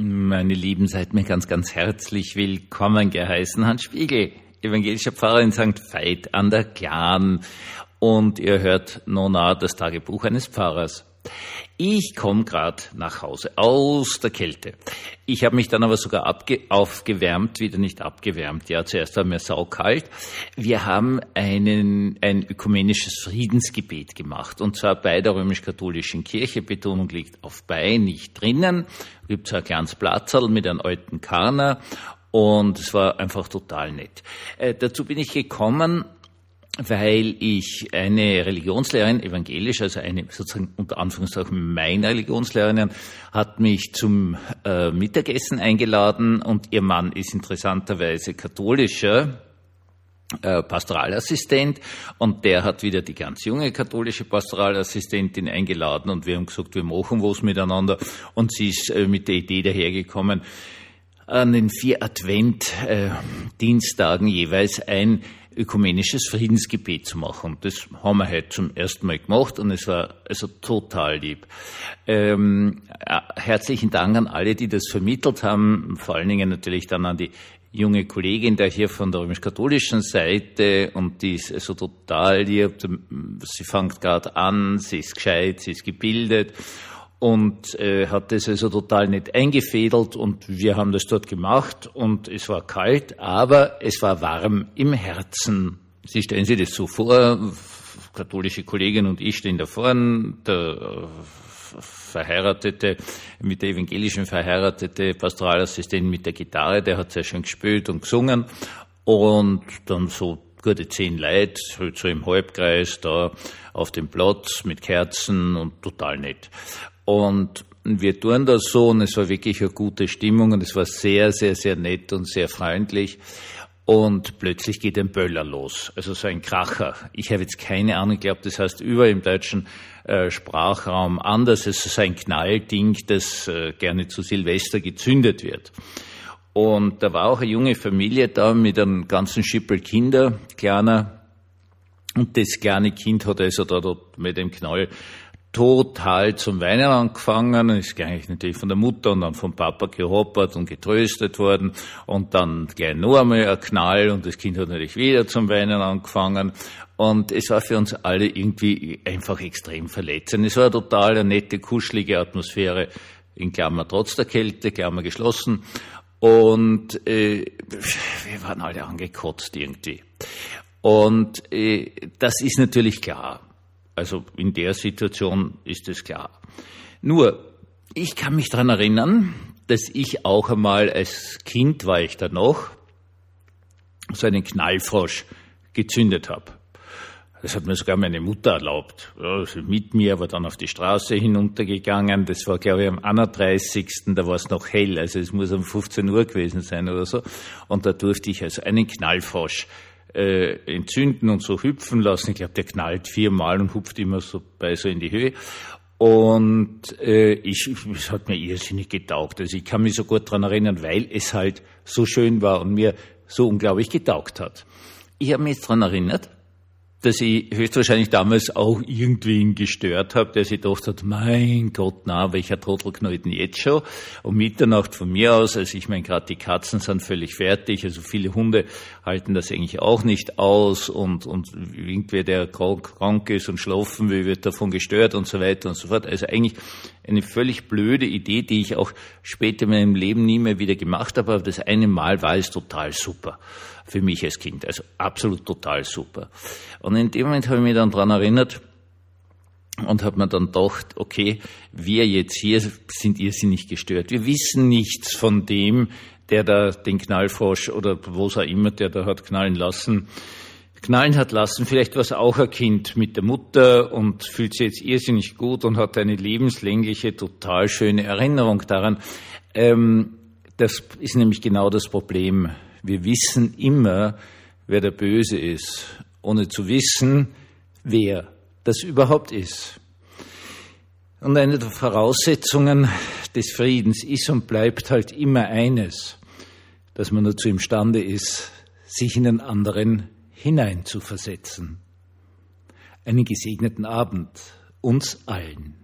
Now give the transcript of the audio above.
Meine Lieben, seid mir ganz, ganz herzlich willkommen geheißen. Hans Spiegel, evangelischer Pfarrer in St. Veit an der Glan. Und ihr hört Nona, das Tagebuch eines Pfarrers. Ich komme gerade nach Hause aus der Kälte. Ich habe mich dann aber sogar aufgewärmt, wieder nicht abgewärmt. Ja, zuerst war mir saukalt. Wir haben einen, ein ökumenisches Friedensgebet gemacht. Und zwar bei der römisch-katholischen Kirche. Betonung liegt auf bei, nicht drinnen. Gibt so ein kleines Platzerl mit einem alten Karner. Und es war einfach total nett. Äh, dazu bin ich gekommen, weil ich eine Religionslehrerin, evangelisch, also eine sozusagen unter Anführungszeichen meine Religionslehrerin, hat mich zum äh, Mittagessen eingeladen und ihr Mann ist interessanterweise katholischer äh, Pastoralassistent und der hat wieder die ganz junge katholische Pastoralassistentin eingeladen und wir haben gesagt, wir machen was miteinander und sie ist äh, mit der Idee dahergekommen, an den vier Advent-Dienstagen jeweils ein ökumenisches Friedensgebet zu machen. Das haben wir heute zum ersten Mal gemacht und es war also total lieb. Ähm, herzlichen Dank an alle, die das vermittelt haben, vor allen Dingen natürlich dann an die junge Kollegin da hier von der römisch-katholischen Seite und die ist also total lieb. Sie fängt gerade an, sie ist gescheit, sie ist gebildet und äh, hat das also total nicht eingefädelt und wir haben das dort gemacht und es war kalt, aber es war warm im Herzen. Sie stellen sich das so vor, katholische Kollegin und ich stehen da vorne, der verheiratete, mit der evangelischen verheiratete Pastoralassistent mit der Gitarre, der hat sehr schön gespielt und gesungen und dann so gute zehn Leute, so im Halbkreis da auf dem Platz mit Kerzen und total nett. Und wir tun das so und es war wirklich eine gute Stimmung und es war sehr, sehr, sehr nett und sehr freundlich. Und plötzlich geht ein Böller los, also so ein Kracher. Ich habe jetzt keine Ahnung, ich glaube, das heißt über im deutschen äh, Sprachraum anders. Es ist ein Knallding, das äh, gerne zu Silvester gezündet wird. Und da war auch eine junge Familie da mit einem ganzen Schippel Kinder, kleiner. Und das kleine Kind hat also da dort mit dem Knall total zum Weinen angefangen, ist eigentlich natürlich von der Mutter und dann vom Papa gehoppert und getröstet worden und dann gleich noch einmal ein Knall und das Kind hat natürlich wieder zum Weinen angefangen und es war für uns alle irgendwie einfach extrem verletzend. Es war total eine nette, kuschelige Atmosphäre, in Klammer trotz der Kälte, Klammer geschlossen und äh, wir waren alle angekotzt irgendwie. Und äh, das ist natürlich klar. Also in der Situation ist es klar. Nur, ich kann mich daran erinnern, dass ich auch einmal als Kind war ich da noch, so einen Knallfrosch gezündet habe. Das hat mir sogar meine Mutter erlaubt. Ja, mit mir, aber dann auf die Straße hinuntergegangen. Das war, glaube ich, am 31. Da war es noch hell, also es muss um 15 Uhr gewesen sein oder so. Und da durfte ich also einen Knallfrosch äh, entzünden und so hüpfen lassen. Ich glaube, der knallt viermal und hupft immer so bei so in die Höhe. Und äh, ich, es hat mir irrsinnig getaugt. Also ich kann mich so gut dran erinnern, weil es halt so schön war und mir so unglaublich getaugt hat. Ich habe mich jetzt dran erinnert, dass ich höchstwahrscheinlich damals auch irgendwen gestört habe, der sich gedacht hat, mein Gott, na, welcher Trottel knallt denn jetzt schon? Um Mitternacht von mir aus, also ich meine, gerade die Katzen sind völlig fertig, also viele Hunde halten das eigentlich auch nicht aus und, und irgendwer, der krank ist und schlafen will, wird davon gestört und so weiter und so fort. Also eigentlich eine völlig blöde Idee, die ich auch später in meinem Leben nie mehr wieder gemacht habe, aber das eine Mal war es total super für mich als Kind. Also absolut total super. Und in dem Moment habe ich mich dann dran erinnert und habe mir dann gedacht, okay, wir jetzt hier sind irrsinnig gestört. Wir wissen nichts von dem, der da den Knallfrosch oder was auch immer, der da hat knallen lassen, knallen hat lassen. Vielleicht war es auch ein Kind mit der Mutter und fühlt sich jetzt irrsinnig gut und hat eine lebenslängliche, total schöne Erinnerung daran. Ähm, das ist nämlich genau das Problem wir wissen immer, wer der Böse ist, ohne zu wissen, wer das überhaupt ist. Und eine der Voraussetzungen des Friedens ist und bleibt halt immer eines, dass man dazu imstande ist, sich in den anderen hineinzuversetzen. Einen gesegneten Abend uns allen.